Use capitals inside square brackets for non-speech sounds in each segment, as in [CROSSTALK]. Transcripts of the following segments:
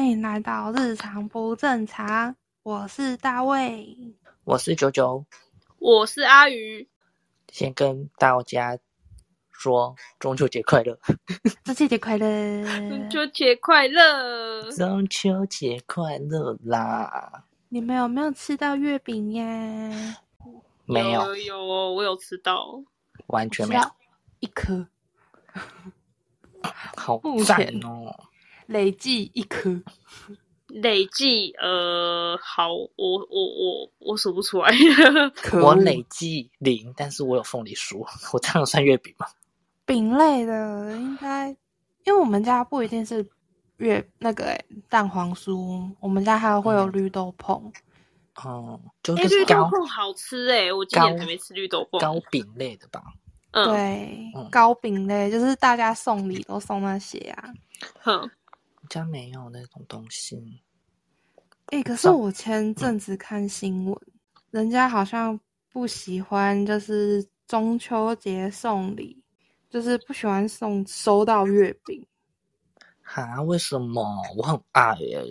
欢迎来到日常不正常。我是大卫，我是九九，我是阿鱼。先跟大家说中秋节快乐！[LAUGHS] 中秋节快乐！[LAUGHS] 中秋节快乐！中秋节快乐啦！[LAUGHS] 你们有没有吃到月饼呀？没有，有，我有吃到，完全没有一颗。好赞哦！累计一颗，累计呃，好，我我我我数不出来。[LAUGHS] 我累计零，但是我有凤梨酥，[LAUGHS] 我这样算月饼吗？饼类的应该，因为我们家不一定是月那个蛋黄酥，我们家还会有绿豆椪。哦，哎，绿豆椪好吃哎，我今年还没吃绿豆椪。糕饼类的吧？嗯，对，糕饼类就是大家送礼都送那些啊。哼。家没有那种东西。哎，可是我前阵子看新闻，人家好像不喜欢，就是中秋节送礼，就是不喜欢送收到月饼。哈？为什么？我很爱耶。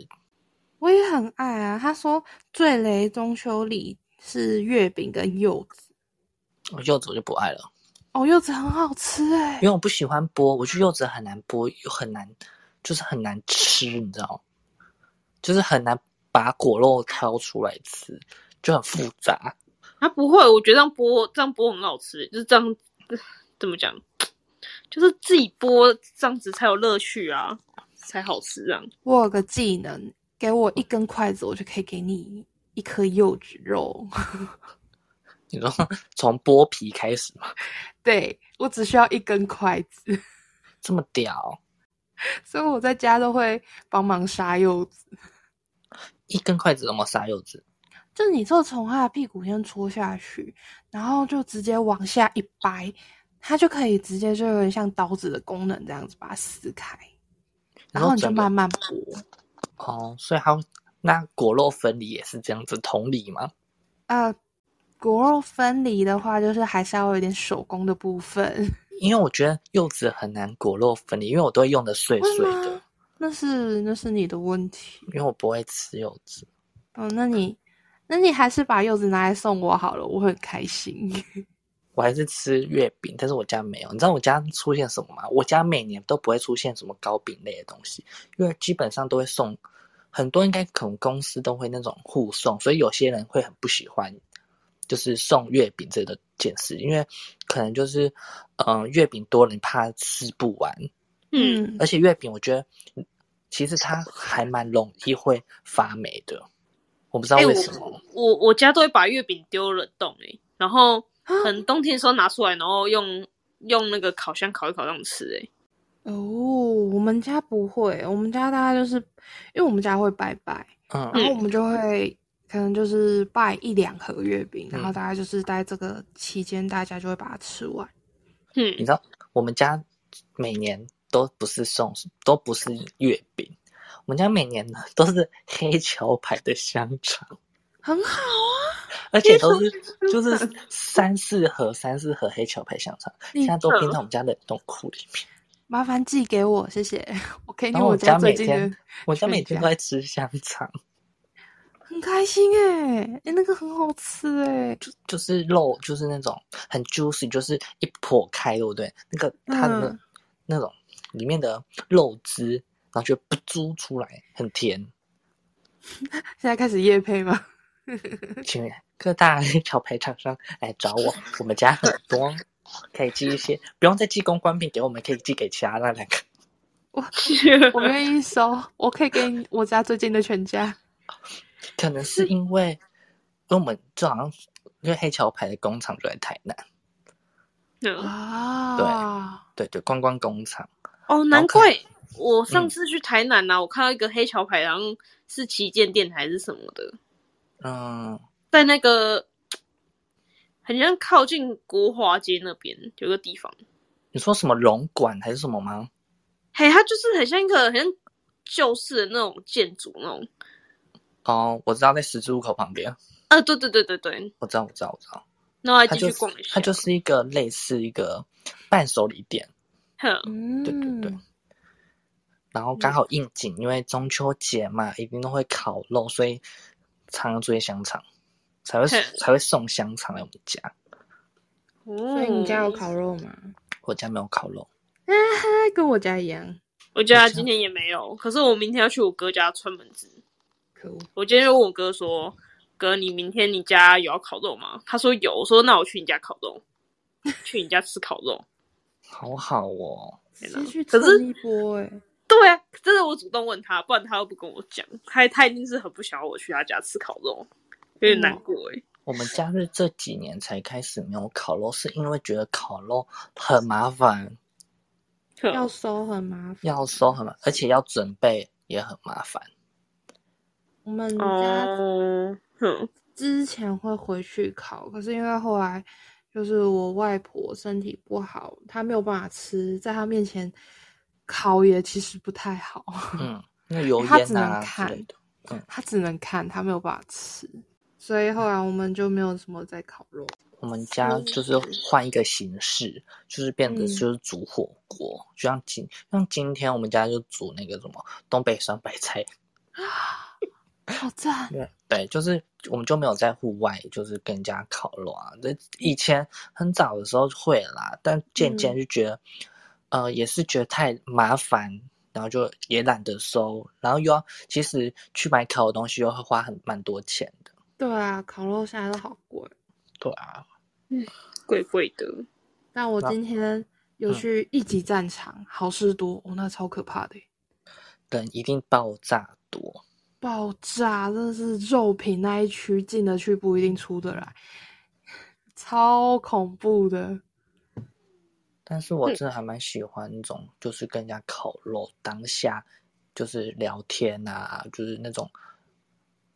我也很爱啊。他说最雷中秋礼是月饼跟柚子。我柚子我就不爱了。哦，柚子很好吃哎。因为我不喜欢剥，我觉得柚子很难剥，又很难。就是很难吃，你知道就是很难把果肉挑出来吃，就很复杂。啊，不会，我觉得这样剥这样剥很好吃，就是这样怎么讲，就是自己剥这样子才有乐趣啊，才好吃这样。我有个技能，给我一根筷子，我就可以给你一颗柚子肉。[LAUGHS] 你说 [LAUGHS] 从剥皮开始吗？对，我只需要一根筷子，这么屌。所以我在家都会帮忙杀柚子，一根筷子怎么杀柚子？就你就从它的屁股先戳下去，然后就直接往下一掰，它就可以直接就有点像刀子的功能这样子把它撕开，然后你就慢慢剥。哦，所以它那果肉分离也是这样子同理吗？呃，果肉分离的话，就是还是要有点手工的部分。因为我觉得柚子很难果肉分离，因为我都会用的碎碎的。那是那是你的问题。因为我不会吃柚子。哦，那你那你还是把柚子拿来送我好了，我会很开心。[LAUGHS] 我还是吃月饼，但是我家没有。你知道我家出现什么吗？我家每年都不会出现什么糕饼类的东西，因为基本上都会送很多，应该可能公司都会那种互送，所以有些人会很不喜欢。就是送月饼这个件事，因为可能就是，嗯，月饼多了你怕吃不完，嗯，而且月饼我觉得其实它还蛮容易会发霉的，我不知道为什么。我我家都会把月饼丢冷冻诶，然后很冬天的时候拿出来，然后用用那个烤箱烤一烤这样吃诶。哦，我们家不会，我们家大概就是因为我们家会拜拜，嗯，然后我们就会。可能就是拜一两盒月饼，然后大概就是在这个期间，大家就会把它吃完。嗯，你知道我们家每年都不是送，都不是月饼，我们家每年呢都是黑桥牌的香肠，很好啊，而且都是就是三四盒三四盒黑桥牌香肠，现在都冰在我们家冷冻库里面。麻烦寄给我，谢谢。[LAUGHS] 我可以我家每天，我家每天都在吃香肠。很开心哎，哎，那个很好吃哎，就就是肉，就是那种很 juicy，就是一破开，对不对？那个它的那种里面的肉汁，然后就不猪出来，很甜。[LAUGHS] 现在开始夜配吗？[LAUGHS] 请各大潮牌厂商来找我，我们家很多，可以寄一些，不用再寄公关品给我们，可以寄给其他那两个。我 [LAUGHS] 我愿意收，我可以给你我家最近的全家。可能是因为，因为我们就好像因为黑桥牌的工厂就在台南，啊，对对对，观光工厂哦，难怪我上次去台南呐、我看到一个黑桥牌，好像是旗舰店还是什么的，嗯，在那个很像靠近国华街那边有个地方，你说什么龙馆还是什么吗？嘿，它就是很像一个很像旧式的那种建筑那种，哦，我知道在十字路口旁边，啊，对对对对对，我知道，我知道，我知道。那我还继续逛一下，它就是一个类似一个伴手礼店，哼，嗯，对对对然后刚好应景，因为中秋节嘛，一定都会烤肉，所以常常追香肠，才会才会送香肠来我们家。所所以你家有烤？肉吗？我家没有烤肉，啊，跟我家一样，我家今天也没有，可是我明天要去我哥家串门子。可恶。我今天就问我哥说：“哥，你明天你家有要烤肉吗？”他说有。我说：“那我去你家烤肉，[LAUGHS] 去你家吃烤肉。[LAUGHS] 好好哦。可是一波哎、”对啊，真的我主动问他，不然他又不跟我讲，他他一定是很不想要我去他家吃烤肉，有点难过哎、我们家是这几年才开始没有烤肉，是因为觉得烤肉很麻烦，要收很麻烦。要收很麻，而且要准备也很麻烦。我们家之前会回去烤，可是因为后来就是我外婆身体不好，她没有办法吃，在她面前烤也其实不太好，嗯，[LAUGHS] 那油他只能烟啊之看类的。她只能看，她没有办法吃，所以后来我们就没有什么在烤肉。我们家就是换一个形式，就是变得嗯就是煮火锅，就像今像今天我们家就煮那个什么东北酸白菜，[LAUGHS] 好赞！对对，就是我们就没有在户外就是跟人家烤肉啊。这以前很早的时候会啦，但渐渐就觉得，呃，也是觉得太麻烦，然后就也懒得收，然后又要其实去买烤的东西又会花很蛮多钱的。对啊，烤肉现在都好贵，对啊，嗯贵贵的，那我今天有嗯去一级战场，好事多，哦，那超可怕的等，一定爆炸多。爆炸，真的是肉品那一区进得去不一定出得来，超恐怖的。但是我真的还蛮喜欢那种，就是跟人家烤肉当下，就是聊天啊，就是那种，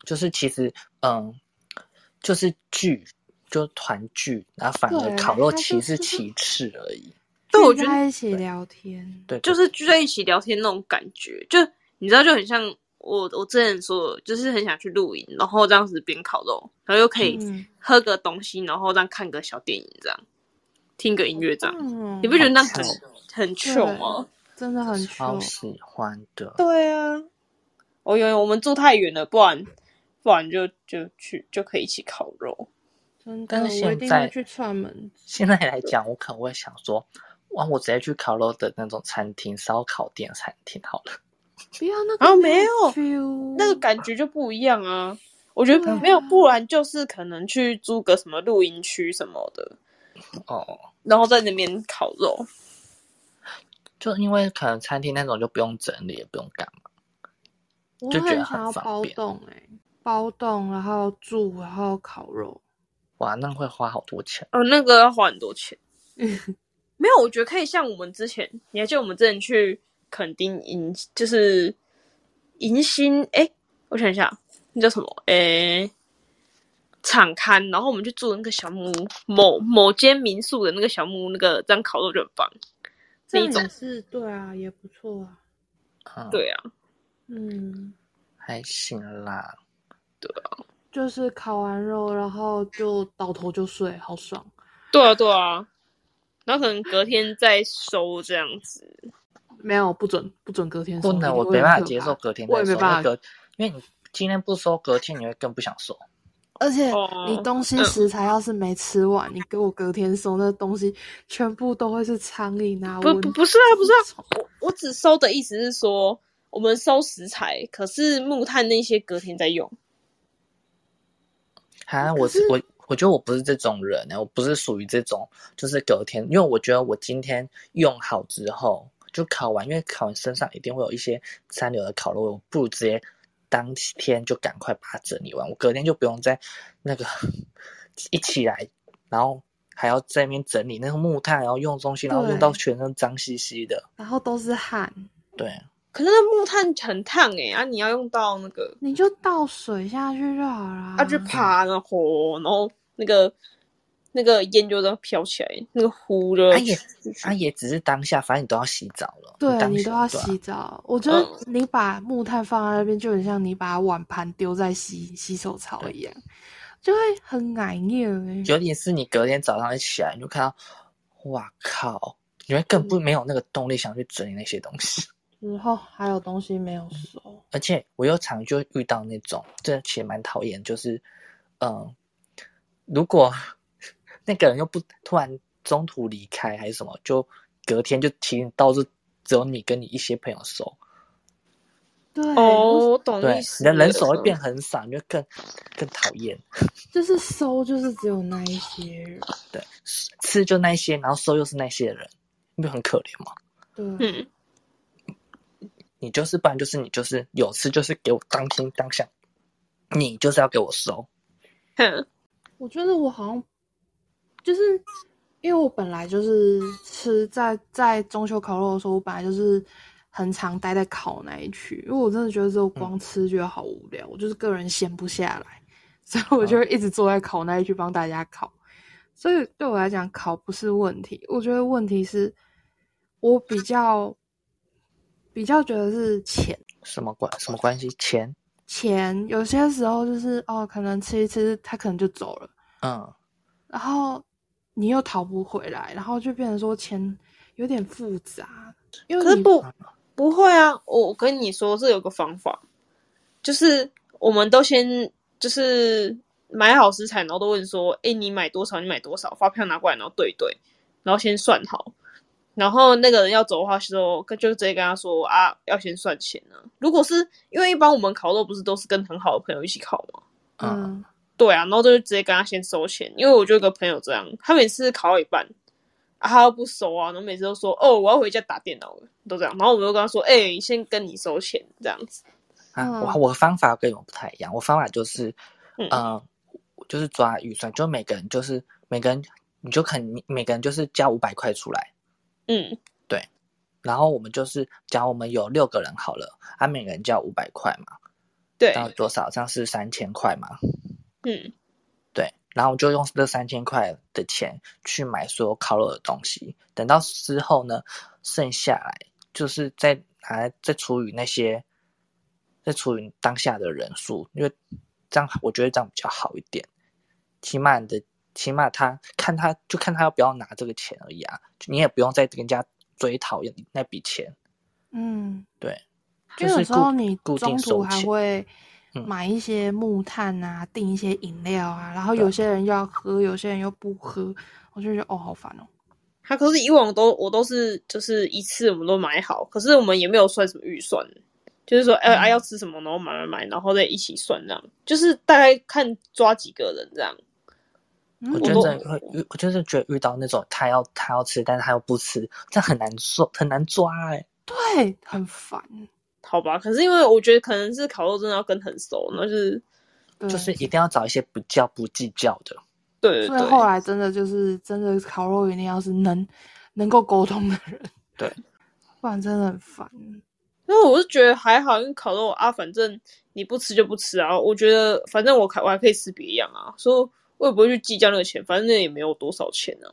就是其实嗯，就是聚，就团聚，然后反而烤肉其实是其次而已。聚对我觉得在一起聊天，对，就是聚在一起聊天那种感觉，就你知道，就很像我我之前说，就是很想去露营，然后这样子边烤肉，然后又可以嗯，喝个东西，然后这样看个小电影，这样听个音乐，这样、嗯你不觉得那很很 chill 吗？真的很超喜欢的。对啊，我以为我们住太远了，不然不然就就去就可以一起烤肉。真的，但是我一现在定会去串门。现在来讲，我可能会想说，哇，我直接去烤肉的那种餐厅、烧烤店、餐厅好了。不要那个啊没有那个感觉就不一样啊。我觉得没有，不然就是可能去租个什么露营区什么的，哦，然后在那边烤肉。就因为可能餐厅那种就不用整理，也不用干嘛。我就觉得很方便包栋哎、包栋，然后住，然后烤肉。哇，那会花好多钱。哦，那个要花很多钱。[LAUGHS] 没有，我觉得可以像我们之前，你还记得我们之前去垦丁迎，就是迎新，哎，我想一下，那叫什么？哎，敞刊，然后我们去住那个小木屋，某某间民宿的那个小木屋，那个这样烤肉就很棒。这一种是对啊，也不错啊。嗯，，对啊，嗯，还行啦。对啊就是烤完肉，然后就倒头就睡，好爽。对啊，对啊。然后可能隔天再收这样子。没有不准不准隔天收，不能，我没办法接受隔天我也没办法因为隔，因为你今天不收，隔天你会更不想收。而且哦你东西嗯食材要是没吃完，你给我隔天收，那东西全部都会是苍蝇啊！不不不是啊，不是啊，我我只收的意思是说，我们收食材，可是木炭那些隔天再用。啊，我是我我觉得我不是这种人呢，我不是属于这种，就是隔天，因为我觉得我今天用好之后就烤完，因为烤完身上一定会有一些残留的烤肉，我不如直接当天就赶快把它整理完，我隔天就不用再那个一起来，然后还要在那边整理那个木炭，然后用东西，然后用到全身脏兮兮的，然后都是汗，对，可是那木炭很烫哎、啊，你要用到那个你就倒水下去就好啦。啊，就爬然后火，然后那个那个烟就这样飘起来，那个糊就啊也啊也只是当下，反正你都要洗澡了，对当你都要洗澡。我觉得嗯你把木炭放在那边，就很像你把碗盘丢在洗洗手槽一样，就会很矮腻欸。尤其是你隔天早上一起来，你就看到，哇靠，你会更不没有那个动力想去整理那些东西。[LAUGHS] 然后还有东西没有收，而且我又常就遇到那种，这其实蛮讨厌，就是，嗯、如果那个人又不突然中途离开还是什么，就隔天就提醒到是只有你跟你一些朋友收，对，哦，我懂对意，思你的人手会变很少，你就更更讨厌。[LAUGHS] 就是收，就是只有那一些人。对，吃就那些，然后收又是那些人，你不很可怜吗？对，嗯，你就是，不然就是你就是有吃就是给我当天当下，你就是要给我收。哼，我觉得我好像就是因为我本来就是吃在在中秋烤肉的时候，我本来就是很常待在烤那一区，因为我真的觉得只有光吃觉得好无聊，我就是个人闲不下来，所以我就会一直坐在烤那一区帮大家烤。所以对我来讲，烤不是问题，我觉得问题是我比较比较觉得是钱。什么关什么关系？钱？钱有些时候就是哦，可能吃一吃，他可能就走了。嗯，然后你又讨不回来，然后就变成说钱有点复杂，因为可是不不会啊，我我跟你说是有个方法，就是我们都先就是买好食材，然后都问说，哎，你买多少？你买多少？发票拿过来，然后对一对，然后先算好。然后那个人要走的话，就跟就直接跟他说啊，要先算钱呢、如果是因为一般我们烤肉不是都是跟很好的朋友一起烤吗？嗯对啊，然后就直接跟他先收钱，因为我就有个朋友这样，他每次考到一半，啊，他又不收啊，然后每次都说哦，我要回家打电脑了，都这样，然后我们就跟他说，哎、先跟你收钱这样子，啊，嗯。我我的方法跟你们不太一样，我方法就是，嗯。呃，就是抓预算，就每个人就是每个人，你就可能每个人就是交五百块出来，嗯。对。然后我们就是假如我们有六个人好了，啊，每个人交五百块嘛，对，然后多少？这样是三千块嘛，嗯。对，然后我就用这三千块的钱去买所有烤肉的东西，等到之后呢，剩下来就是再拿来再除以那些，再除以当下的人数，因为这样我觉得这样比较好一点，起码你的起码他看他就看他要不要拿这个钱而已啊，你也不用再跟人家追讨那笔钱，嗯，对，就有就是时候你固定中途还会嗯买一些木炭啊，订一些饮料啊，然后有些人要喝，有些人又不喝，我就觉得哦，好烦哦。他可是以往都我都是就是一次我们都买好，可是我们也没有算什么预算，就是说，哎、啊要吃什么，然后买买买，然后再一起算这样，就是大概看抓几个人这样。嗯我真的会遇，我就是觉得遇到那种他要他要吃，但是他又不吃，这很难做，很难抓哎、对，很烦。好吧，可是因为我觉得可能是烤肉真的要跟很熟，那就是，就是一定要找一些不叫不计较的。对对所以后对，来真的就是真的烤肉一定要是能能够沟通的人，对，[LAUGHS] 不然真的很烦。因为我是觉得还好，因为烤肉啊，反正你不吃就不吃啊。我觉得反正我还我还可以吃别样啊，所以我也不会去计较那个钱，反正那也没有多少钱啊。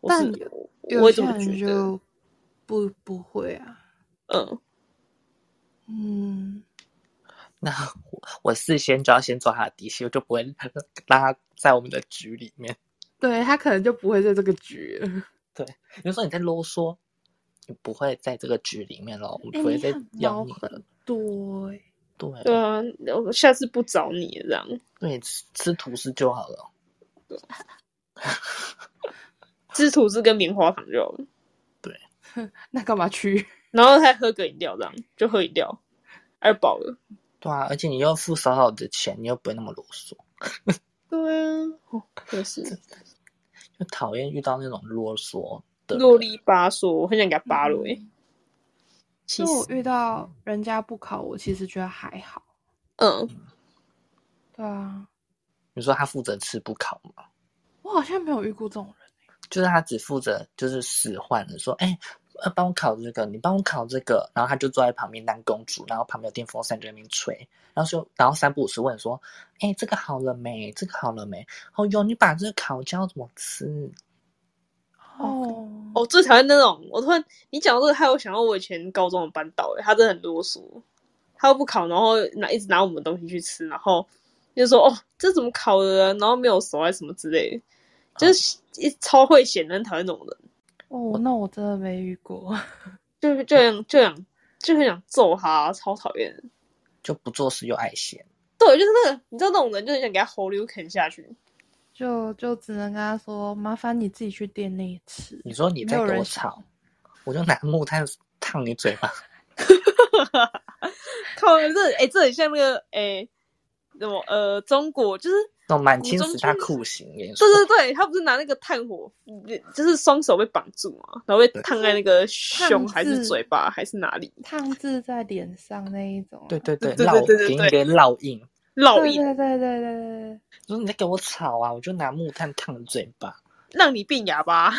我但是我有会这么觉得，就不不会啊，嗯，嗯，[LAUGHS] 那我我事先就要先抓他的底细，我就不会让他在我们的局里面。对他可能就不会在这个局 [LAUGHS] 对。比如说你在啰嗦，你不会在这个局里面咯，我哎、不会再要你了。对对啊，我下次不找你了这样，对，吃吃吐司就好了。[LAUGHS] 吃吐司跟棉花糖就好了，那干嘛去？然后再喝个饮料这样，就喝饮料，而饱了。对啊，而且你又付少少的钱，你又不会那么啰嗦，对啊，哦，真是就讨厌遇到那种啰嗦的人。啰里吧嗦，我很想给他扒了诶。气死！就我遇到人家不考，我其实觉得还好。嗯，对啊，你说他负责吃不考吗？我好像没有遇过这种人。就是他只负责就是使唤的说，哎、呃，帮我烤这个，你帮我烤这个，然后他就坐在旁边当公主，然后旁边有电风扇在那边吹，然后说，然后三不五时问说，哎，这个好了没？这个好了没？哦哟，你把这个烤焦怎么吃？哦，哦，最讨厌那种，我突然你讲到这个，害我想到我以前高中的班导，诶，他真的很啰嗦，他又不烤，然后拿一直拿我们东西去吃，然后就说哦，这怎么烤的？然后没有熟还是什么之类的，就是一超会显，很讨厌那种人。哦，那我真的没遇过。[LAUGHS] 就就想就想就很想揍他，超讨厌。就不做事又爱闲。对，就是那个，你知道那种人，就是想给他喉溜啃下去。就就只能跟他说，麻烦你自己去店内吃。你说你在跟我吵，我就拿木炭烫你嘴巴。[LAUGHS] 靠，这哎，这很像那个哎，什么呃，中国就是那种满清十大酷刑。对 [LAUGHS] 对对，他不是拿那个炭火，就是双手被绑住嘛，然后被烫在那个胸还是嘴巴还是哪里？烫字在脸上那一种。对对对，烙给你个烙印。烙印。对对对对对。说你在给我吵啊！我就拿木炭烫嘴巴，让你变哑巴。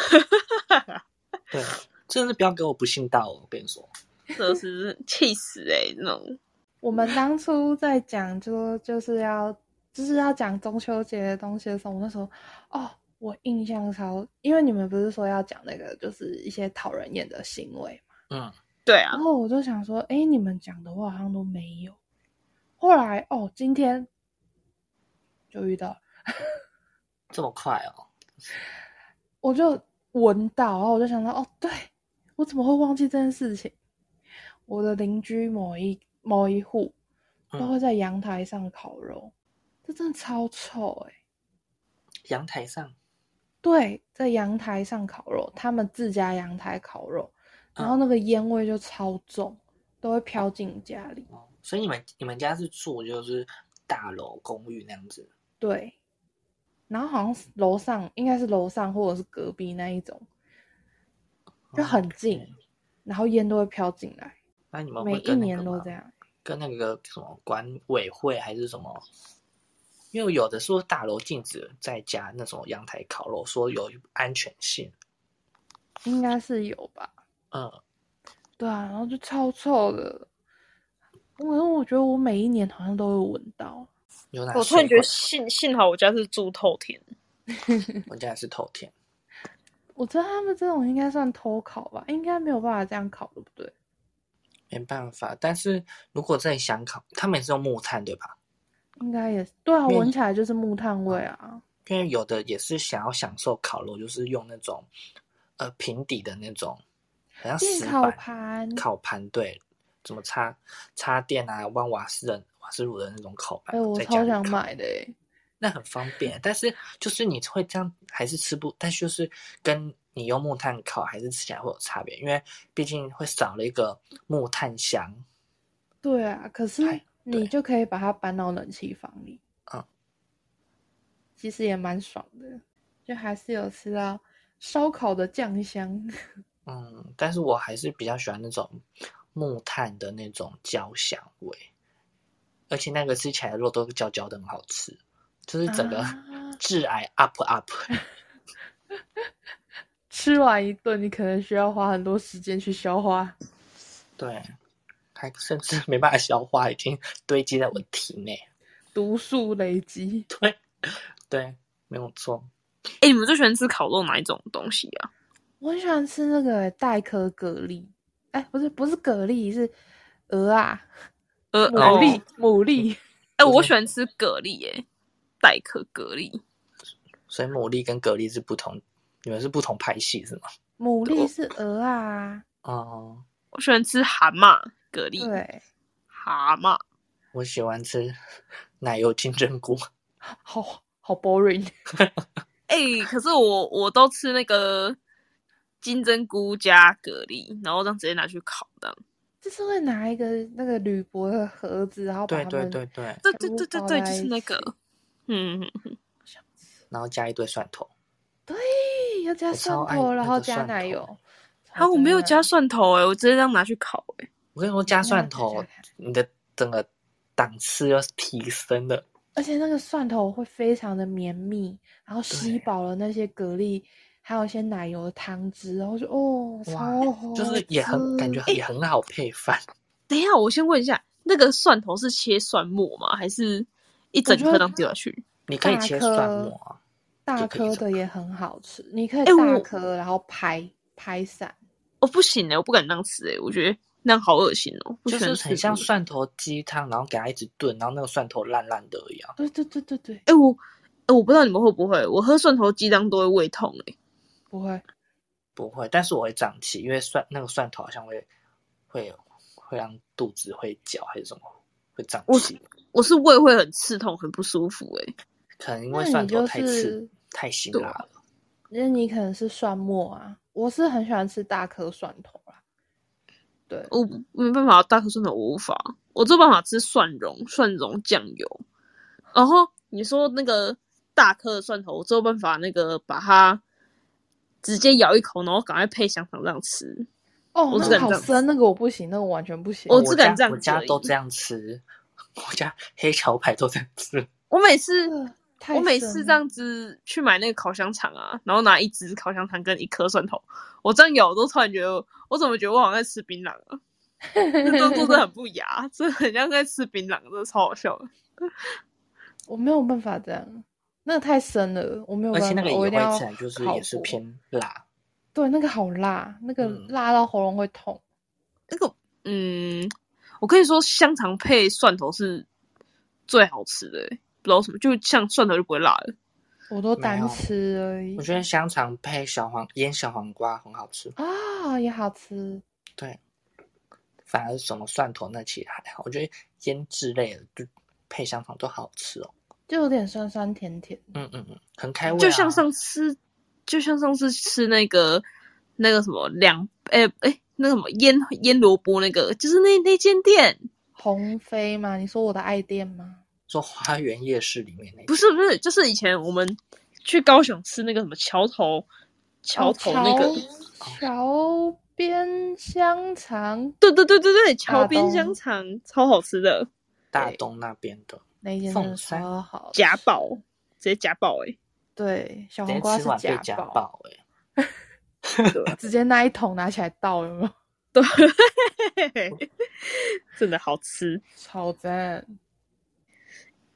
对，真的不要给我不信道哦！我跟你说，[LAUGHS] 这是气死哎！那种我们当初在讲说就是要就是要讲中秋节的东西的时候，我那时候哦，我印象超，因为你们不是说要讲那个就是一些讨人厌的行为嘛？嗯，对啊。然后我就想说，哎，你们讲的我好像都没有。后来哦，今天。就遇到 [LAUGHS] 这么快哦！我就闻到，然后我就想到，哦，对我怎么会忘记这件事情？我的邻居某一某一户都会在阳台上烤肉，这真的超臭哎！阳台上？对，在阳台上烤肉，他们自家阳台烤肉，然后那个烟味就超重，都会飘进家里。所以你们你们家是住就是大楼公寓那样子？对，然后好像是楼上，应该是楼上或者是隔壁那一种，就很近，然后烟都会飘进来。那你们每一年都这样？跟那个什么管委会还是什么？因为有的说大楼禁止在家那种阳台烤肉，说有安全性，应该是有吧？嗯，对啊，然后就超臭的，我我觉得我每一年好像都会闻到。我突然觉得幸幸好我家是住透天，[LAUGHS] 我家是透天。我知道他们这种应该算偷烤吧，应该没有办法这样烤，对不对？没办法，但是如果真的想烤，他们也是用木炭，对吧？应该也是，对啊，闻起来就是木炭味啊。因为有的也是想要享受烤肉，就是用那种呃平底的那种，好像石烤盘，烤盘对，怎么插插电啊，弯瓦斯的。瓦斯炉的那种烤盘，哎，我超想买的哎，那很方便。但是就是你会这样，还是吃不？但就是跟你用木炭烤，还是吃起来会有差别，因为毕竟会少了一个木炭香。对啊，可是你就可以把它搬到冷气房里，嗯，其实也蛮爽的，就还是有吃到烧烤的酱香。[LAUGHS] 嗯，但是我还是比较喜欢那种木炭的那种焦香味。而且那个吃起来肉都焦焦的，很好吃，就是整个 [LAUGHS] 致癌 up up。[LAUGHS] 吃完一顿，你可能需要花很多时间去消化。对，还甚至没办法消化，已经堆积在我体内，毒素累积。对，对，没有错。哎，你们最喜欢吃烤肉哪一种东西啊？我很喜欢吃那个带壳蛤蜊。哎，不是，不是蛤蜊，是鹅啊。[LAUGHS] 呃，牡蛎，牡蛎，哎，我喜欢吃蛤蜊，哎，带壳蛤蜊。所以牡蛎跟蛤蜊是不同，你们是不同派系是吗？牡蛎是鹅啊。哦，我喜欢吃蛤蟆蛤蜊。对，蛤蟆。我喜欢吃奶油金针菇。好好 boring。[LAUGHS] 哎，可是我我都吃那个金针菇加蛤蜊，然后这样直接拿去烤的。就是会拿一个那个铝箔的盒子，然后对对对对对对对对，就是那个，嗯，然后加一堆蒜头，对，要加蒜头，然后加奶油。啊，我没有加蒜头哎，我直接这样拿去烤哎。我跟你说，加蒜头，你的整个档次要提升的。而且那个蒜头会非常的绵密，然后吸饱了那些蛤蜊还有一些奶油的汤汁，然后就哦，超好就是也很感觉也很好配饭。等一下，我先问一下，那个蒜头是切蒜末吗？还是一整颗这样丢下去？你可以切蒜末啊，大颗的也很好吃，你可以哎大我颗然后拍拍散。哦，不行哎，我不敢那样吃哎，我觉得那样好恶心哦，就是很像蒜头鸡汤，然后给它一直炖，然后那个蒜头烂烂的一样。对对对对对，哎、我哎、我不知道你们会不会，我喝蒜头鸡汤都会胃痛哎、不会，不会，但是我会胀气，因为蒜那个蒜头好像会会会让肚子会绞还是什么，会胀我气。我是胃会很刺痛，很不舒服哎、可能因为蒜头太刺、是太辛辣了。因为你可能是蒜末啊，我是很喜欢吃大颗蒜头啦。对，我没办法，大颗蒜头我无法，我只有办法吃蒜蓉、蒜蓉酱油。然后你说那个大颗的蒜头，我只有办法那个把它直接咬一口，然后赶快配香肠这样吃。哦，我那只敢这样个好深，那个我不行，那个我完全不行。我我只敢这样家我家都这样吃，我家黑桥牌都这样吃。我每次我每次这样子去买那个烤香肠啊，然后拿一只烤香肠跟一颗蒜头，我这样咬，我都突然觉得，我怎么觉得我好像在吃槟榔啊？这动作真的很不雅，真的很像在吃槟榔，真的超好笑的。我没有办法这样，那个太深了，我没有办法，而且那个也会我一定要吃起来就是也是偏辣。对，那个好辣，那个嗯辣到喉咙会痛。那个，嗯，我跟你说，香肠配蒜头是最好吃的、欸，不知道什么，就像蒜头就不会辣了。我都单吃而已我觉得香肠配小黄腌小黄瓜很好吃，啊，也好吃。对。反而什么蒜头那其实还好，我觉得腌制类的就配香肠都好吃哦。就有点酸酸甜甜。嗯嗯嗯，很开胃、啊。就像上次，就像上次吃那个那个什么两，哎、哎、那个什么腌腌萝卜那个，就是那那间店，鸿飞吗？你说我的爱店吗？说花园夜市里面那不是不是，就是以前我们去高雄吃那个什么桥头桥头那个，哦桥桥边香肠。对对对对对，桥边香肠超好吃的，大东那边的，那一间凤山好吃，夹爆，直接夹爆哎、对，小黄瓜是吃完被夹爆，[LAUGHS] 爆哎、直接那一桶拿起来倒，有没有？对，[LAUGHS] 真的好吃。超赞！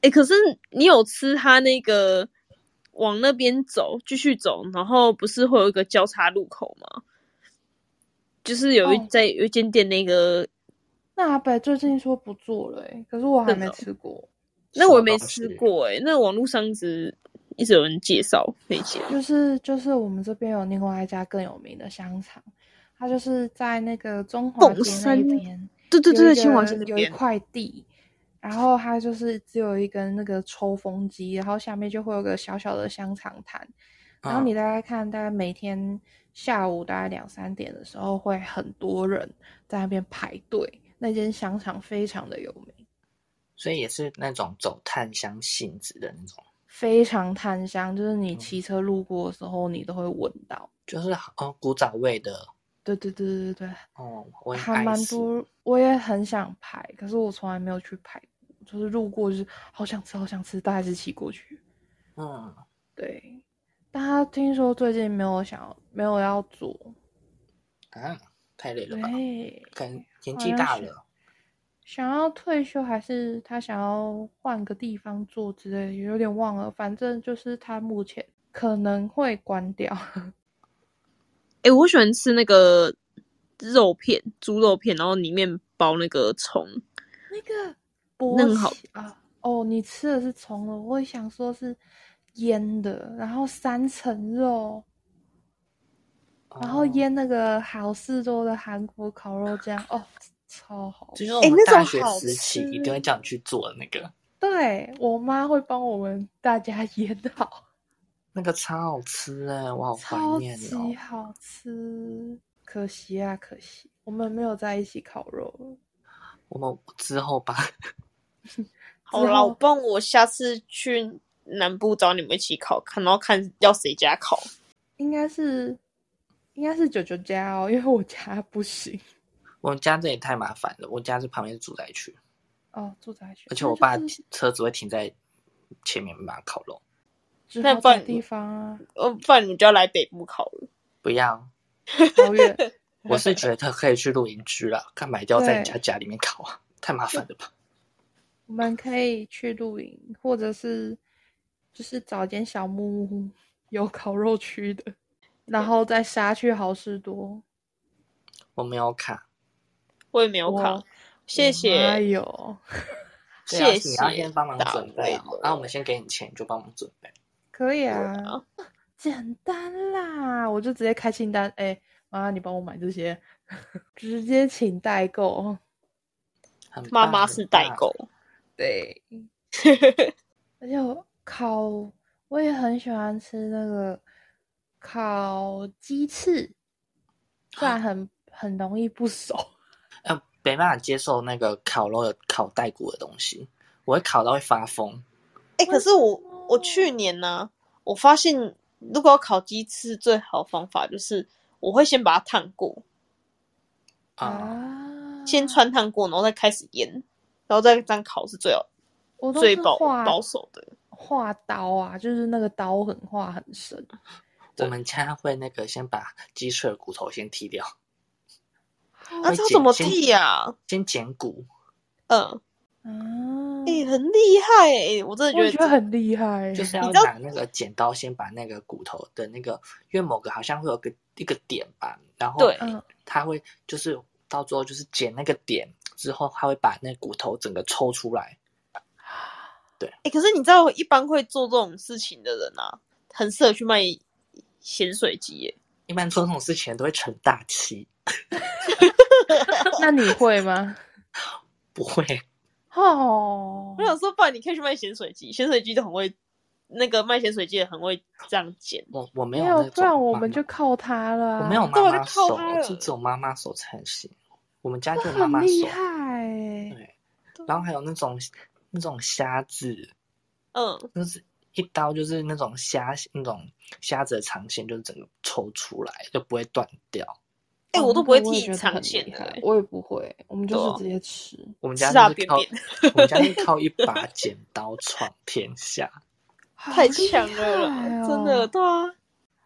哎、可是你有吃他那个往那边走，继续走，然后不是会有一个交叉路口吗？就是有一、哦在有一间店，那个那阿北最近说不做了、欸，可是我还没吃过。那我也没。吃过哎、那网络上一直一直有人介绍那间，就是就是我们这边有另外一家更有名的香肠，它就是在那个中华街那边，对对对对，有一清华个有一块地，然后它就是只有一根那个抽风机，然后下面就会有个小小的香肠摊，然后嗯。你大概看，大概每天下午大概两三点的时候，会很多人在那边排队。那间香肠非常的有名，所以也是那种走炭香性质的那种，非常炭香，就是嗯。你骑车路过的时候，你都会闻到。就是哦古早味的。对对对对对哦，我还蛮多，我也很想排，可是我从来没有去排过，就是路过就是好想吃好想吃，但还是骑过去。嗯，对，但他听说最近没有想要没有要做，啊，太累了吧？对，可能年纪大了，想要退休还是他想要换个地方做之类的，有点忘了。反正就是他目前可能会关掉。哎、我喜欢吃那个肉片，猪肉片，然后里面包那个葱，那个波那很好啊，哦，你吃的是葱了，我也想说是腌的，然后三层肉，然后哦腌那个好事多的韩国烤肉酱，哦，超好就是我们大学时期一定会叫你去做的那个，对我妈会帮我们大家 [LAUGHS] 腌好。那个超好吃哎，我好怀超念级哦。好吃，可惜啊，可惜我们没有在一起烤肉了。我们之后吧，[LAUGHS] 好啦，之后我帮我下次去南部找你们一起烤，看然后看要谁家烤。应该是，应该是九九家哦，[LAUGHS] 因为我家不行我们家这也太麻烦了，我家是旁边是住宅区，哦，住宅区。而且我爸车子会停在前面，没办法烤肉。只那不然地方啊，呃，不然你们就要来北部考了。不要，好远。[LAUGHS] 我是觉得可以去露营区了，干嘛一定要在人家家里面烤啊？太麻烦了吧？我们可以去露营，或者是就是找间小木屋，有烤肉区的，然后再杀去好事多。我没有卡，我也没有卡，谢，谢哎谢，呦，谢谢你要先帮忙准备然后我们先给你钱，你就帮忙准备。可以啊，啊简单啦，我就直接开清单，哎、妈，你帮我买这些，[LAUGHS] 直接请代购。妈妈是代，购，对，而且我烤，我也很喜欢吃那个烤鸡翅，虽然很很容易不熟。没办法接受那个烤肉的烤带骨的东西，我会烤到会发疯。哎、可是我我去年呢、我发现如果要烤鸡翅，最好的方法就是我会先把它烫过，啊、啊，先穿烫过，然后再开始腌，然后再这样烤是最好我都最保保守的。画刀啊，就是那个刀很画很深。我们家会那个先把鸡翅的骨头先剔掉，啊，这怎么先剃啊、先剪骨，嗯，啊，哎、很厉害哎、我真的觉得觉得很厉害，就是要拿那个剪刀先把那个骨头的那个，因为某个好像会有个一个点吧，然后对嗯，它会就是到最后就是剪那个点之后，他会把那骨头整个抽出来。对哎、可是你知道，一般会做这种事情的人啊，很适合去卖咸水鸡耶。一般做这种事情都会成大器，那你会吗？[LAUGHS] 不会。哦我，想说，不然你可以去卖咸水鸡，咸水鸡都很会，那个卖咸水鸡的很会这样剪。我我没没有，有那种不然我们就靠他了啊。我没有对我就妈妈手靠它，了是只有妈妈手才行。我们家就有妈妈手，厉害欸，对。然后还有那种那种虾子，嗯，就是一刀就是那种虾那种虾子的长线，就是整个抽出来就不会断掉。哎、哦我都不会剃长线的欸。我也不会，我们就是直接吃。我们家就是靠我们家是靠一把 [LAUGHS] 剪刀闯天下。太强了真的，对啊，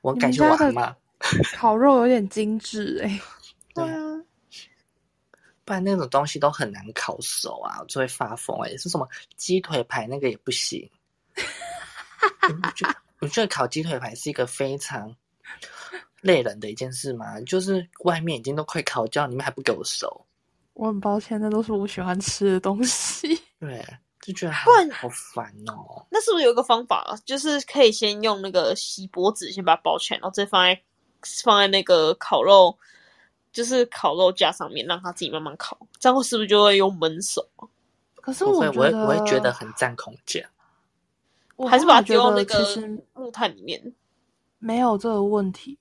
我感你们的谢我阿妈，烤肉有点精致 [LAUGHS] 哎、对啊，不然那种东西都很难烤熟啊，我就会发疯哎、是什么鸡腿排那个也不行。我觉得我觉得烤鸡腿排是一个非常累人的一件事嘛，就是外面已经都快烤焦，你们还不给我熟，我很抱歉，那都是我喜欢吃的东西。[LAUGHS] 对，就觉得好不然好烦哦。那是不是有一个方法啊？就是可以先用那个锡箔纸先把它包起来，然后再放在放在那个烤肉，就是烤肉架上面，让它自己慢慢烤，这样是不是就会用焖熟？可是我会我会觉得很占空间。我还是把它丢到那个其实木炭里面？没有这个问题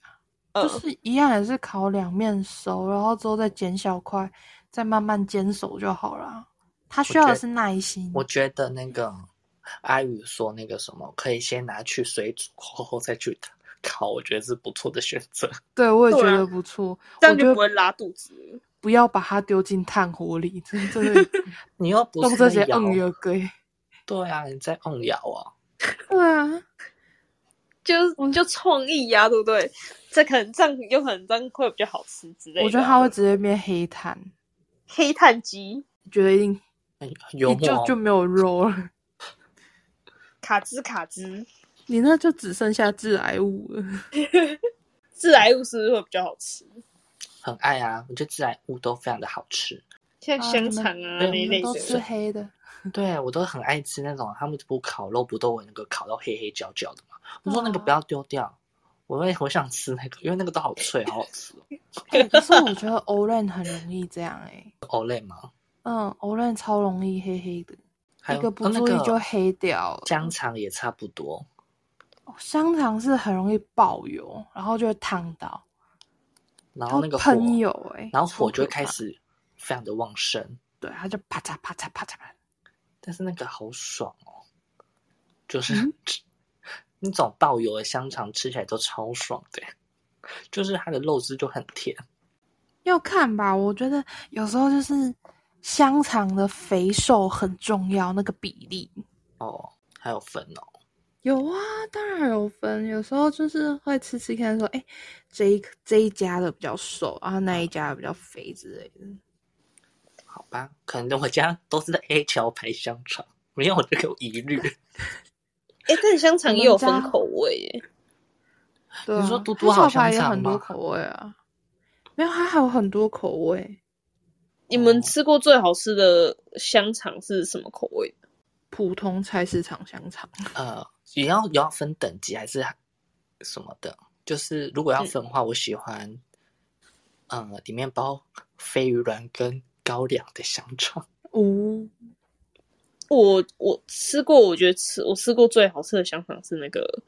就是一样也是烤两面熟，然后之后再剪小块，再慢慢煎熟就好了。它需要的是耐心。我觉得那个阿宇说那个什么，可以先拿去水煮，后后再去烤，我觉得是不错的选择。[LAUGHS] 对我也觉得不错，这样就不会拉肚子。不要把它丢进炭火里，真真的 [LAUGHS] 你又不弄这些是在摇，嗯有给。对啊，你在硬摇啊。[LAUGHS] 对啊，就就创意呀、对不对？这可能这样有可能这样会比较好吃之类的啊。我觉得它会直接变黑炭，黑炭鸡觉得一定很很幽你就默哦，就没有肉了，卡兹卡兹你那就只剩下致癌物了。[LAUGHS] 致癌物是不是会比较好吃？很爱啊。我觉得致癌物都非常的好吃。像香肠啊都吃。黑的，对我都很爱吃那种，他们不烤肉不都有那个烤到黑黑焦焦的嘛？我说那个啊不要丢掉，我会我想吃那个，因为那个都好脆，好好吃哦。欸可是我觉得 Olen 很容易这样哎、Olay 吗？嗯，Olen 超容易黑黑的，还有一个不注意个就黑掉了。香肠也差不多。哦香肠是很容易爆油，然后就会烫到，然后那个喷油哎、然后火就开始非常的旺盛，对，它就啪嚓啪嚓啪嚓啪。但是那个好爽哦，就是、[LAUGHS] 嗯那种爆油的香肠吃起来都超爽的，就是它的肉汁就很甜。要看吧，我觉得有时候就是香肠的肥瘦很重要，那个比例。哦，还有分哦，有啊，当然有分。有时候就是会吃吃看，说，哎、这一这一家的比较瘦，然后那一家的比较肥之类的。好吧，可能我家都是在 A 桥牌香肠，没有这个疑虑。哎，但香肠也有分口味耶。对、啊，你说嘟嘟好黑小牌香肠也很多吗口味啊，没有，它还有很多口味。你们吃过最好吃的香肠是什么口味的？普通菜市场香肠，呃，也要也要分等级还是什么的？就是如果要分的话，我喜欢，呃，里面包鲱鱼卵跟高粱的香肠。[LAUGHS] 哦，我我吃过，我觉得吃我吃过最好吃的香肠是那个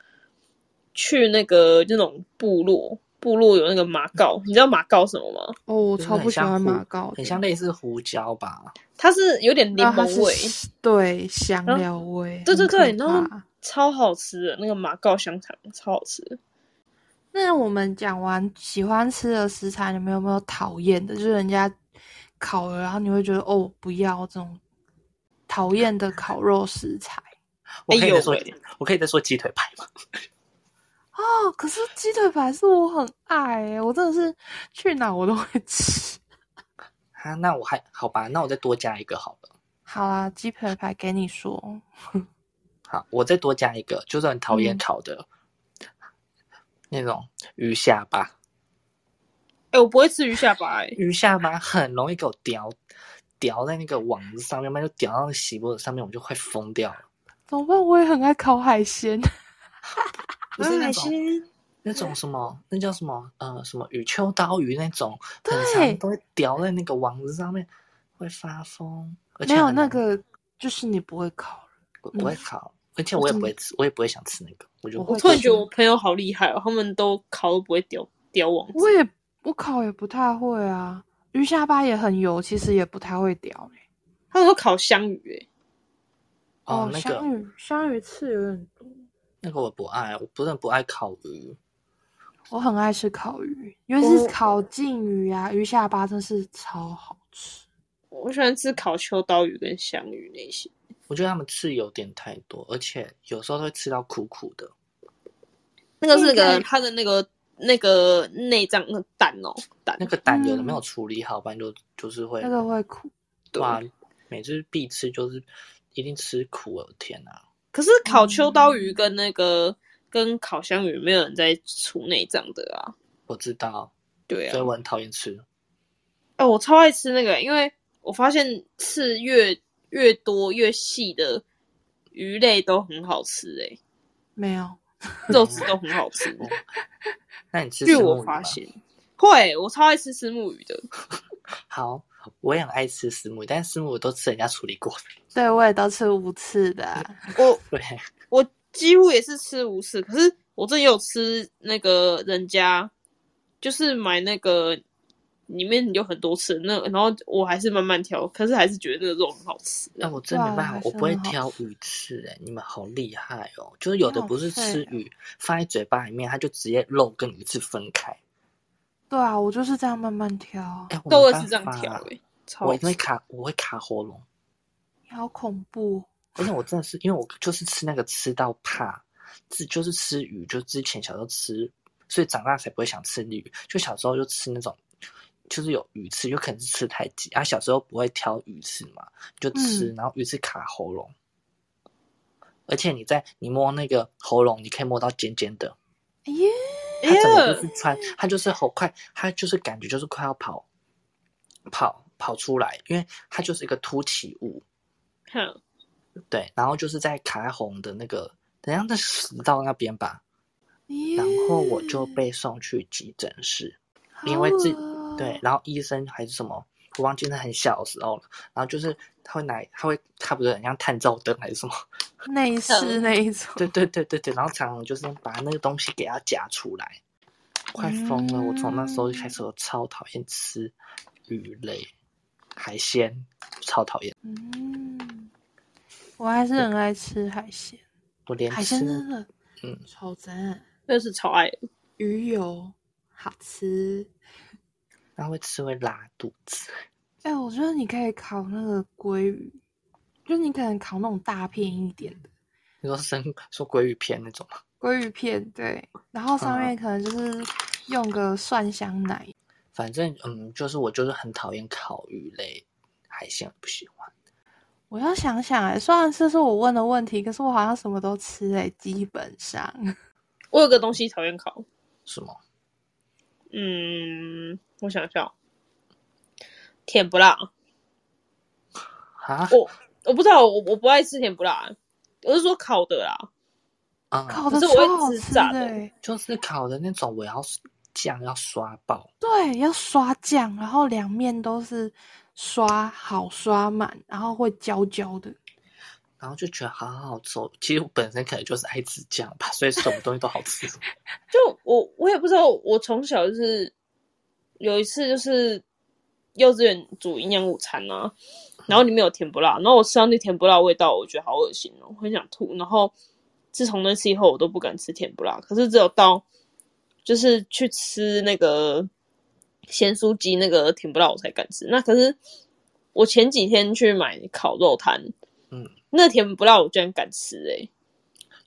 去那个那种部落，部落有那个马告，你知道马告什么吗？哦，我超不喜欢马告的，很像类似胡椒吧？它是有点柠檬味，对香料味，对对对，然后怕超好吃的那个马告香肠，超好吃的。那我们讲完喜欢吃的食材，你们有没有讨厌的？就是人家烤了，然后你会觉得哦，不要这种讨厌的烤肉食材我可以再说欸，我可以再说鸡腿排吗？[LAUGHS] 哦。可是鸡腿排是我很爱诶，我真的是去哪我都会吃。啊，那我还好吧，那我再多加一个好了。好啦，鸡腿排给你说，好，我再多加一个，就是很讨厌嗯烤的、那种鱼下巴。哎、我不会吃鱼下巴、哎，鱼下巴很容易给我叼叼在那个网子上面，就叼到那个锡箔纸上面，我就快疯掉了。怎么办？我也很爱烤海鲜。[LAUGHS] 不是那种鲜那种什么，那叫什么呃什么鱼秋刀鱼那种，很对长都会叼在那个网子上面，会发疯。没有那个，就是你不会烤我不会烤，而且我也不会吃，我也不会想吃那个，我就我突然觉得我朋友好厉害哦，他们都烤都不会叼叼网子。我也我烤也不太会啊，鱼下巴也很油，其实也不太会叼欸他们都烤香鱼、哎，哦那个香鱼香鱼刺有点多，那个我不爱，我不是很不爱烤鱼。我很爱吃烤鱼，尤其是烤鲭鱼啊，鱼下巴真是超好吃。我喜欢吃烤秋刀鱼跟香鱼那些。我觉得他们刺有点太多，而且有时候会吃到苦苦的。那个是那个应该它的那个那个内脏那个蛋哦，蛋那个蛋有的嗯没有处理好，不然就就是会那个会苦，对啊，每次必吃就是一定吃苦，我的天哪、可是烤秋刀鱼跟那个、跟烤香鱼没有人在除内脏的啊。我知道，对啊，所以我很讨厌吃。哎、我超爱吃那个，因为我发现刺越越多越细的鱼类都很好吃、哎，没有。[LAUGHS] 肉质都很好吃。那你吃据我发现，会，我超爱吃石木鱼的。[LAUGHS] 好，我也很爱吃石目鱼，但是石目我都吃人家处理过的。[LAUGHS] 对，我也都吃无刺的啊、我对，我几乎也是吃无刺，可是我这也有吃那个人家，就是买那个里面有很多刺那，然后我还是慢慢挑，可是还是觉得那个肉很好吃。那我真没办法，我不会挑鱼刺哎、你们好厉害哦！就是有的不是吃鱼，放在嘴巴里面，它就直接肉跟鱼刺分开。对啊，我就是这样慢慢挑，都没办会是这样挑诶、超我好吃一定会卡，我会卡喉咙。好恐怖。而且我真的是，因为我就是吃那个吃到怕，是就是吃鱼，就之前小时候吃，所以长大才不会想吃鱼。就小时候就吃那种，就是有鱼刺，有可能是吃太急啊。小时候不会挑鱼刺嘛，就吃，嗯然后鱼刺卡喉咙，而且你在你摸那个喉咙，你可以摸到尖尖的，哎呀，哎它整个就是穿，它就是好快，它就是感觉就是快要跑，跑跑出来，因为它就是一个凸起物。哼，对，然后就是在卡在红的那个，等下在食道那边吧，然后我就被送去急诊室，因为这对，然后医生还是什么，我忘记那很小的时候了，然后就是他会拿，他会他不是很像探照灯还是什么，内饰那一种，对对对对对，然后常常就是把那个东西给它夹出来，快疯了！我从那时候就开始我超讨厌吃鱼类、海鲜，超讨厌，嗯，我还是很爱吃海鲜，我连海吃鲜真的嗯。超赞，真的是超爱的。鱼油好吃。然后会吃会拉肚子。哎、我觉得你可以烤那个鲑鱼，就是你可能烤那种大片一点的，你说生说鲑鱼片那种吗？鲑鱼片，对，然后上嗯面可能就是用个蒜香奶。反正嗯，就是我就是很讨厌烤鱼类海鲜，不喜欢。我要想想哎，虽然这是我问的问题，可是我好像什么都吃哎，基本上。我有个东西讨厌烤，什么？嗯，我想一下哦，甜不辣。啊？我我不知道，我我不爱吃甜不辣，我是说烤的啦。啊，烤的是我会超好吃的欸就是烤的那种，我要酱要刷爆。对，要刷酱，然后两面都是刷好刷满，然后会焦焦的。然后就觉得好好吃。其实我本身可能就是爱吃酱吧，所以什么东西都好吃。[LAUGHS] 就我我也不知道，我从小就是有一次就是幼稚园煮营养午餐啊，然后里面有甜不辣，然后我吃到那甜不辣味道，我觉得好恶心哦，我很想吐。然后自从那次以后，我都不敢吃甜不辣。可是只有到就是去吃那个咸酥鸡那个甜不辣，我才敢吃。那可是我前几天去买烤肉摊，嗯，那甜不辣我居然敢吃诶、欸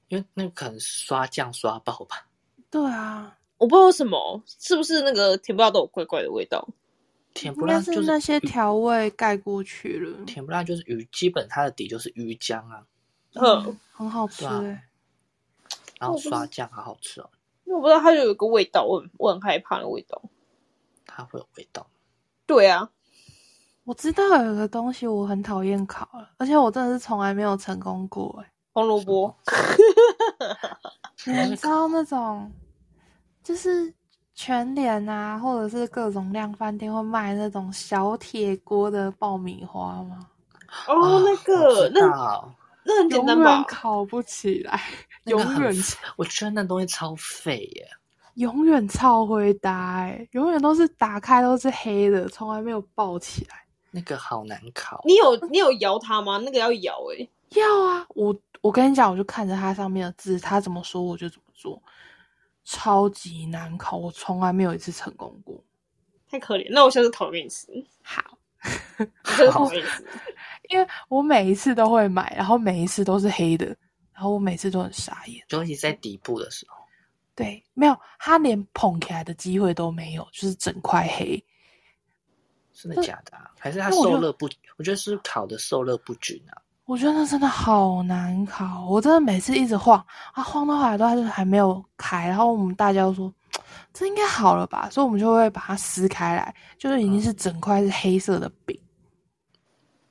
因为那个可能刷酱刷爆吧。对啊，我不知道为什么，是不是那个甜不辣都有怪怪的味道？甜不辣就是是那些调味盖过去了。甜不辣就是鱼，基本它的底就是鱼浆啊，嗯，很好吃。然后刷酱好好吃哦，因为我不知道它就有一个味道，我很我很害怕的味道。它会有味道。对啊，我知道有一个东西我很讨厌烤了，而且我真的是从来没有成功过哎。红萝卜，[LAUGHS] 你们知道那种，就是全脸啊，或者是各种量饭店会卖那种小铁锅的爆米花吗？哦，啊那个那道那很简永单吧远？烤不起来，那个永远我觉得那东西超废耶。永远超会搭哎，永远都是打开都是黑的，从来没有爆起来。那个好难烤，你有你有摇它吗？那个要摇诶、要啊，我我跟你讲，我就看着它上面的字，它怎么说我就怎么做，超级难考，我从来没有一次成功过。太可怜。那我下次烤给你吃，好，[LAUGHS] 我下次烤给你吃。[LAUGHS] 因为我每一次都会买，然后每一次都是黑的，然后我每次都很傻眼。尤其在底部的时候，对，没有，它连捧起来的机会都没有，就是整块黑。真的假的啊？还是它那我就受热不？我觉得是烤的受热不均啊。我觉得那真的好难烤，我真的每次一直晃啊，晃到后来都还是还没有开，然后我们大家都说这应该好了吧，所以我们就会把它撕开来，就是已经是整块是黑色的饼。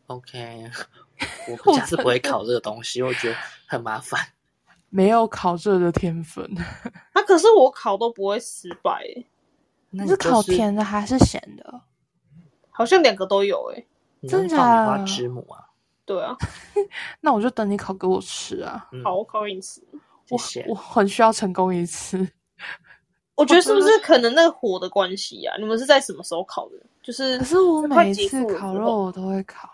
OK，[LAUGHS] 我我下次不会烤这个东西，我觉得很麻烦。[LAUGHS] 没有烤这的天分，啊，可是我烤都不会失败、你是烤甜的还是咸的？好像两个都有诶、你真的用爆米花之母啊？[LAUGHS] 对啊，[LAUGHS] 那我就等你烤给我吃啊！嗯好，我烤给你吃。我。很需要成功一次。[LAUGHS] 我觉得是不是可能那个火的关系啊？你们是在什么时候烤的？就是可是我快每次烤肉我都会烤、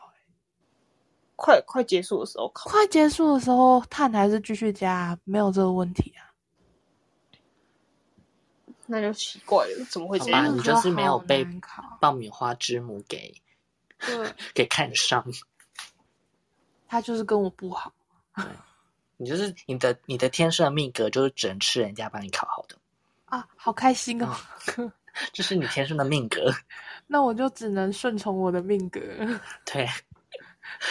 快快结束的时候烤。快结束的时候碳还是继续加，没有这个问题啊。那就奇怪了，怎么会这好吧，样你？就是没有被爆米花之母给，[LAUGHS] 给看上，[LAUGHS] 他就是跟我不好。你就是你的你的天生的命格就是只能吃人家帮你烤好的，啊，好开心哦！[LAUGHS] 这是你天生的命格。那我就只能顺从我的命格，对，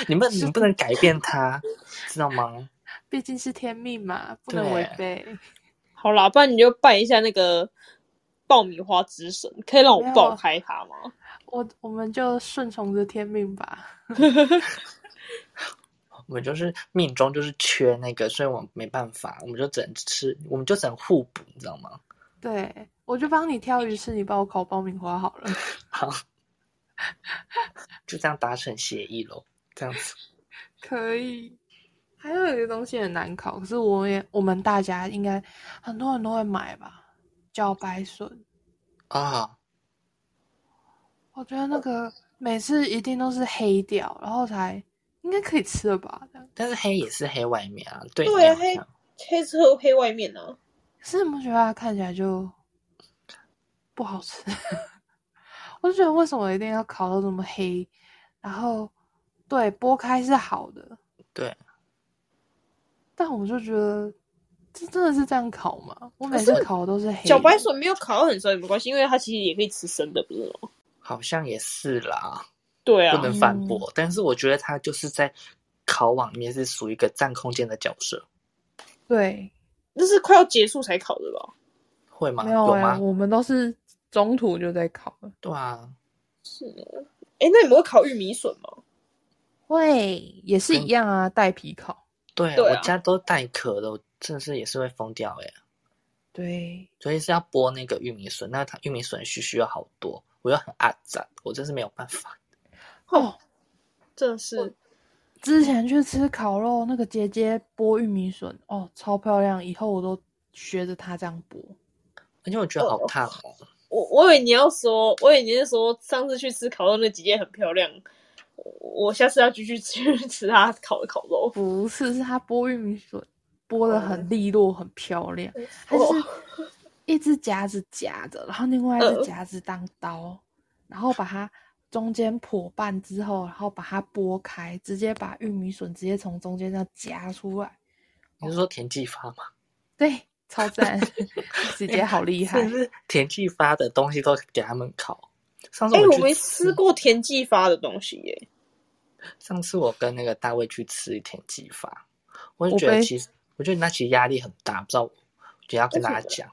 你们你不能改变它，知道吗？毕竟是天命嘛，不能违背。好啦，不然你就拜一下那个爆米花之神，可以让我爆开它吗？我我们就顺从着天命吧。[LAUGHS] 我们就是命中就是缺那个，所以我们没办法，我们就只能吃，我们就只能互补，你知道吗？[LAUGHS] 对，我就帮你挑鱼吃，你帮我烤爆米花好了。[LAUGHS] 好，就这样达成协议喽。这样子，可以。还有一个东西很难烤，可是我也我们大家应该很多人都会买吧，茭白笋。啊、我觉得那个每次一定都是黑掉，然后才应该可以吃了吧？但是黑也是黑外面啊，对对啊面好像黑车黑外面呢、可是你不觉得它看起来就不好吃？[LAUGHS] 我就觉得为什么一定要烤到这么黑？然后对剥开是好的，对，但我就觉得这真的是这样烤吗？我每次烤的都是小白笋没有烤到很熟也没关系，因为它其实也可以吃生的，不是吗？好像也是啦，对啊不，能反驳。但是我觉得它就是在烤网里面是属于一个占空间的角色，对，那是快要结束才烤的吧？会吗？没有哎、吗？我们都是中途就在烤了。对啊，是哦。哎，那你们会烤玉米笋吗？会也是一样啊，带皮烤。对对啊我家都带壳的，我真的是也是会疯掉哎、对，所以是要剥那个玉米笋，那它玉米笋须须要好多，我又很爱赞，我真是没有办法。[LAUGHS] 哦，真的是，之前去吃烤肉，那个姐姐剥玉米笋，哦，超漂亮。以后我都学着她这样剥。而且我觉得好烫哦，我我以为你要说，我以为你是说上次去吃烤肉那姐姐很漂亮，我我下次要继续去 [LAUGHS] 吃他烤的烤肉。不是，是他剥玉米笋，剥的很利落，很漂亮。她哦是一只夹子夹着，然后另外一嗯只夹子当刀，然后把它中间剖半之后，然后把它剥开，直接把玉米笋直接从中间这样夹出来。你是说田忌发吗？对，超赞 [LAUGHS] [LAUGHS] 姐姐好厉害田忌发的东西都给他们烤？上次哎、我去我没吃过田记发的东西耶。上次我跟那个大卫去吃田记发，我就觉得其实，我觉得那其实压力很大，不知道，我觉得要跟大家讲，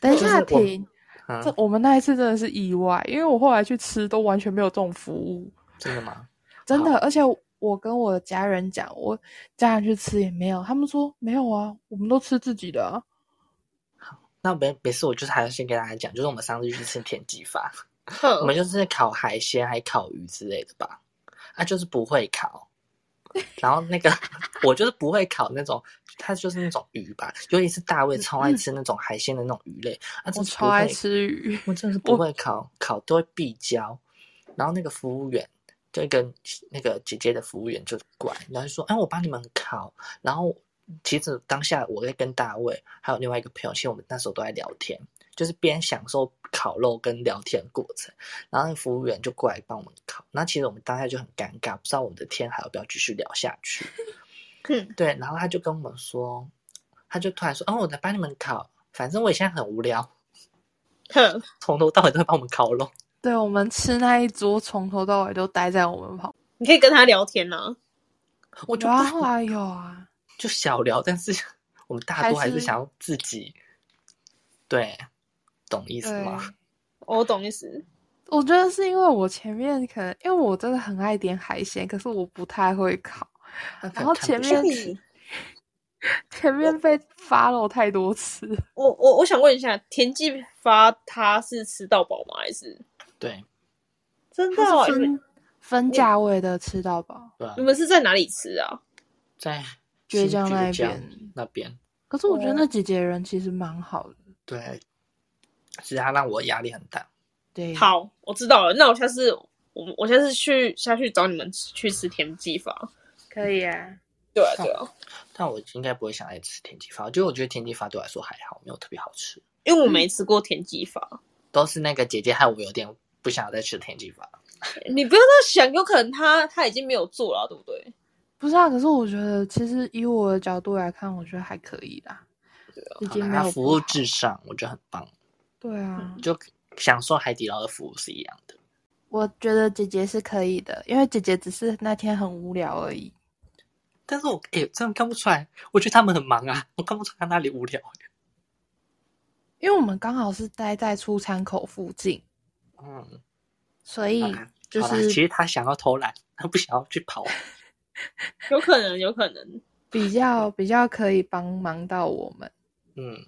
等一下停，嗯这，我们那一次真的是意外，因为我后来去吃都完全没有这种服务，真的吗？真的。而且我跟我的家人讲，我家人去吃也没有，他们说没有啊，我们都吃自己的、啊。那没没事，我就是还要先跟大家讲，就是我们上次去吃田记发，[LAUGHS] 我，们就是烤海鲜还烤鱼之类的吧，啊，就是不会烤。然后那个 [LAUGHS] 我就是不会烤那种，它就是那种鱼吧，尤其是大卫超爱吃那种海鲜的那种鱼类，啊，我超爱吃鱼，我真的是不会烤，烤都会必焦。然后那个服务员就跟那个姐姐的服务员就过来，然后就说：“哎，我帮你们烤。”然后其实当下我在跟大卫还有另外一个朋友，其实我们那时候都在聊天，就是边享受烤肉跟聊天的过程。然后那服务员就过来帮我们烤，那其实我们当下就很尴尬，不知道我们的天还要不要继续聊下去。[LAUGHS] 哼，对，然后他就跟我们说，他就突然说：“哦，我来帮你们烤，反正我现在很无聊，哼，[LAUGHS] 从头到尾都在帮我们烤肉。”对我们吃那一桌从头到尾都待在我们旁你可以跟他聊天呐、我就有啊，不后来有啊，就小聊，但是 [LAUGHS] 我们大多还是想要自己，对，懂意思。吗？我懂意思。我觉得是因为我前面可能因为我真的很爱点海鲜，可是我不太会烤，然后前面 [LAUGHS] 前面被发了太多次。我我我想问一下，田忌发他是吃到饱吗？还是对真的、分分价位的吃到饱，对你？们是在哪里吃啊？在倔江那边那边，可是我觉得哦那姐姐人其实蛮好的。对，只是他让我压力很大。对，，好，我知道了。那我下次我我下次去下去找你们吃去吃田记发。可以啊。对啊，对啊，但我应该不会想来吃田鸡发，就我觉得田鸡发对我来说还好，没有特别好吃，因为我没吃过田鸡发。都是那个姐姐害我有点不想再吃田鸡发。[LAUGHS] 你不要这样想，有可能他他已经没有做了啊、对不对？不是啊，可是我觉得其实以我的角度来看，我觉得还可以啦。已好啦经没它服务至上，我觉得很棒，对啊，就享受海底捞的服务是一样的。我觉得姐姐是可以的，因为姐姐只是那天很无聊而已。但是我诶、真的看不出来，我觉得他们很忙啊，[LAUGHS] 我看不出来他那里无聊。因为我们刚好是待在出餐口附近，嗯，所以就是其是实他想要偷懒，他不想要去跑。[LAUGHS] 有可能，有可能。比较比较可以帮忙到我们。嗯，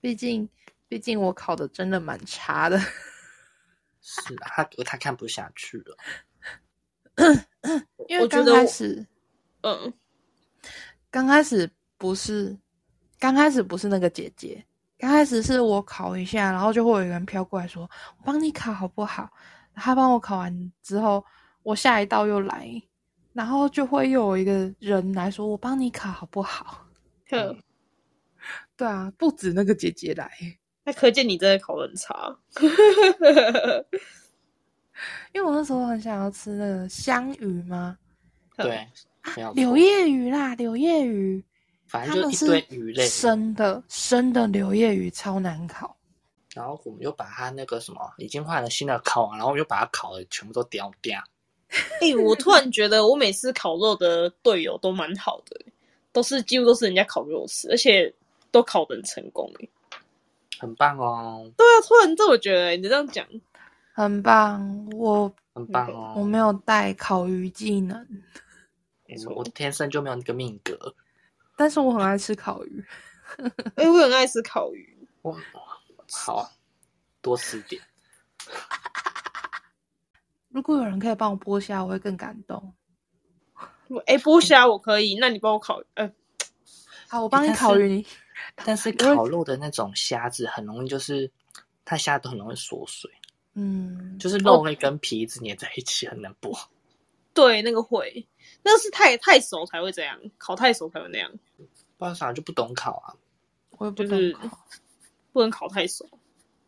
毕竟毕竟我考的真的蛮差的。[LAUGHS] 是啊，他他看不下去了。因为刚开始嗯，刚开始不是刚开始不是那个姐姐，刚开始是我考一下，然后就会有人飘过来说：“我帮你考好不好？”他帮我考完之后，我下一道又来，然后就会又有一个人来说：“我帮你考好不好哼，？”对啊，不止那个姐姐来，那可见你真的考得很差。[LAUGHS] 因为我那时候很想要吃那个香鱼吗？[LAUGHS] 对，没有柳叶鱼啦，柳叶鱼，反正就一堆鱼类，生的生的柳叶鱼超难烤。然后我们就把它那个什么已经换了新的烤网，然后又把它烤的全部都掉掉。哎、我突然觉得我每次烤肉的队友都蛮好的，都是几乎都是人家烤给我吃，而且都烤的很成功。哎，很棒哦，对啊，突然这我觉得你这样讲，很棒，我很棒哦！我没有带烤鱼技能，[LAUGHS] 我我天生就没有那个命格。但是我很爱吃烤鱼。[LAUGHS] 哎、我很爱吃烤鱼。哇好啊，多吃点。如果有人可以帮我剥虾，我会更感动。哎、剥虾我可以，那你帮我烤，呃，好，我帮你烤鱼，你但是烤肉的那种虾子很容易就是它虾都很容易缩水，嗯，就是肉会跟皮一直粘在一起，很难剥。对，那个会，那是太太熟才会这样，烤太熟才会那样，不然啥就不懂烤啊。我也不就是懂烤。不能烤太熟。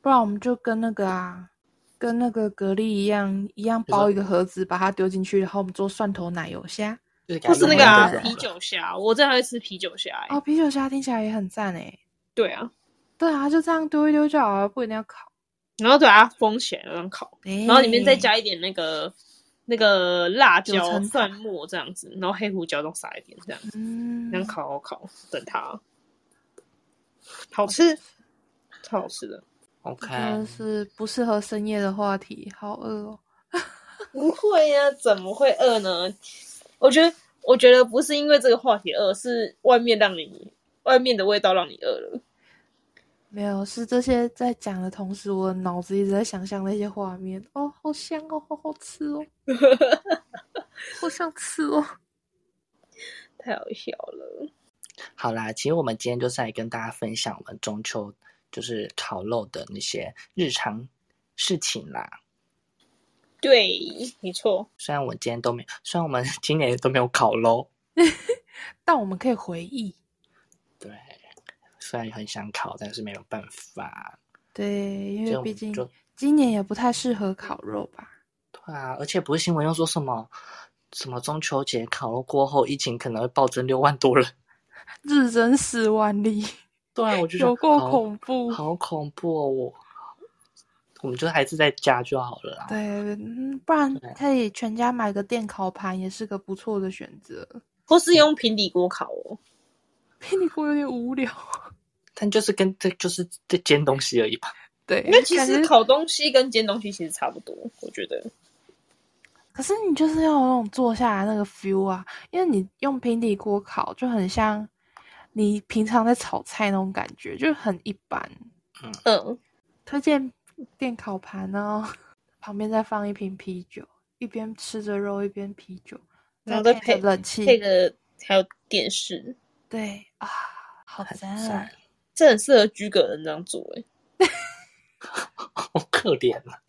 不然我们就跟那个啊，跟那个蛤蜊一样，一样包一个盒子，把它丢进去，然后我们做蒜头奶油虾。就是那个、啊啤酒虾，我真的会吃啤酒虾、欸。哦，啤酒虾听起来也很赞诶。对啊，对啊，就这样丢一丢就好了，不一定要烤。然后对啊封起来，然后烤，然然后里面再加一点那个那个辣椒、九层塔蒜末这样子，然后黑胡椒都撒一点这样，嗯这样烤烤烤，等它好吃，超好吃的。OK，但是不适合深夜的话题，好饿哦。不会呀、怎么会饿呢？我觉得，我觉得不是因为这个话题饿，是外面让你外面的味道让你饿了。没有，是这些在讲的同时，我的脑子一直在想象那些画面。哦，好香哦，好好吃哦，[LAUGHS] 好想吃哦。太好笑了。好啦，其实我们今天就是来跟大家分享我们中秋就是烤肉的那些日常事情啦。对，没错。虽然我今天都没，虽然我们 [LAUGHS] 今年都没有烤肉，但我们可以回忆，对，虽然很想烤，但是没有办法。对，因就为毕竟今年也不太适合烤肉吧。对啊，而且不是新闻又说什么什么中秋节烤肉过后，疫情可能会暴增六万多人。日增四万例，对啊，我就觉得有恐怖。好恐怖哦！我我们就还是在家就好了啦。对，嗯不然可以全家买个电烤盘，也是个不错的选择。[LAUGHS] 或是用平底锅烤哦。平底锅有点无聊。[LAUGHS] 但就是跟这就是这煎东西而已吧。对，因为其实烤东西跟煎东西其实差不多，我觉得。可是你就是要有那种坐下来那个 feel 啊，因为你用平底锅烤就很像你平常在炒菜那种感觉，就很一般。嗯，推荐电烤盘哦，旁边再放一瓶啤酒，一边吃着肉一边啤酒，然后再配着冷气，配个还有电视，对啊，好很赞赞！这很适合居格人这样做哎。好可怜啊！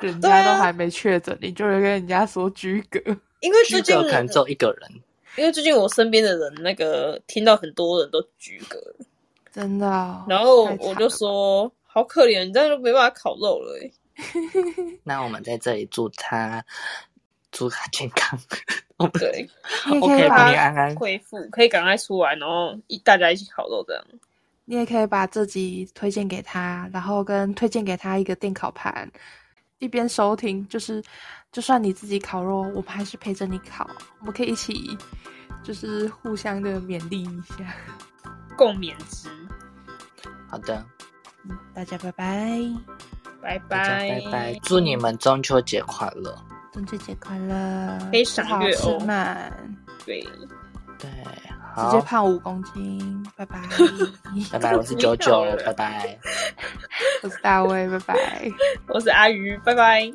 人 [LAUGHS] 家都还没确诊，你就会跟人家说居隔。[LAUGHS] 因为最近居格可能只有一个人，因为最近我身边的人那个听到很多人都居格了，真的哦、然后我就说好可怜，你这样就没办法烤肉了诶。[LAUGHS] 那我们在这里祝他祝他健康。对，OK，平以把平安安。恢复可以赶快出来，然后一大家一起烤肉这样。你也可以把这集推荐给他，然后跟推荐给他一个电烤盘，一边收听，就是就算你自己烤肉，我们还是陪着你烤，我们可以一起就是互相的勉励一下。共勉之，好的，嗯，大家拜拜，拜拜拜拜，祝你们中秋节快乐。中秋节快乐，非常好赏月哦吃满，对，对，直接，胖五公斤，拜拜。[LAUGHS] 拜拜，我是九九，[LAUGHS] 拜拜。我是大卫，拜拜。我是阿鱼，拜拜。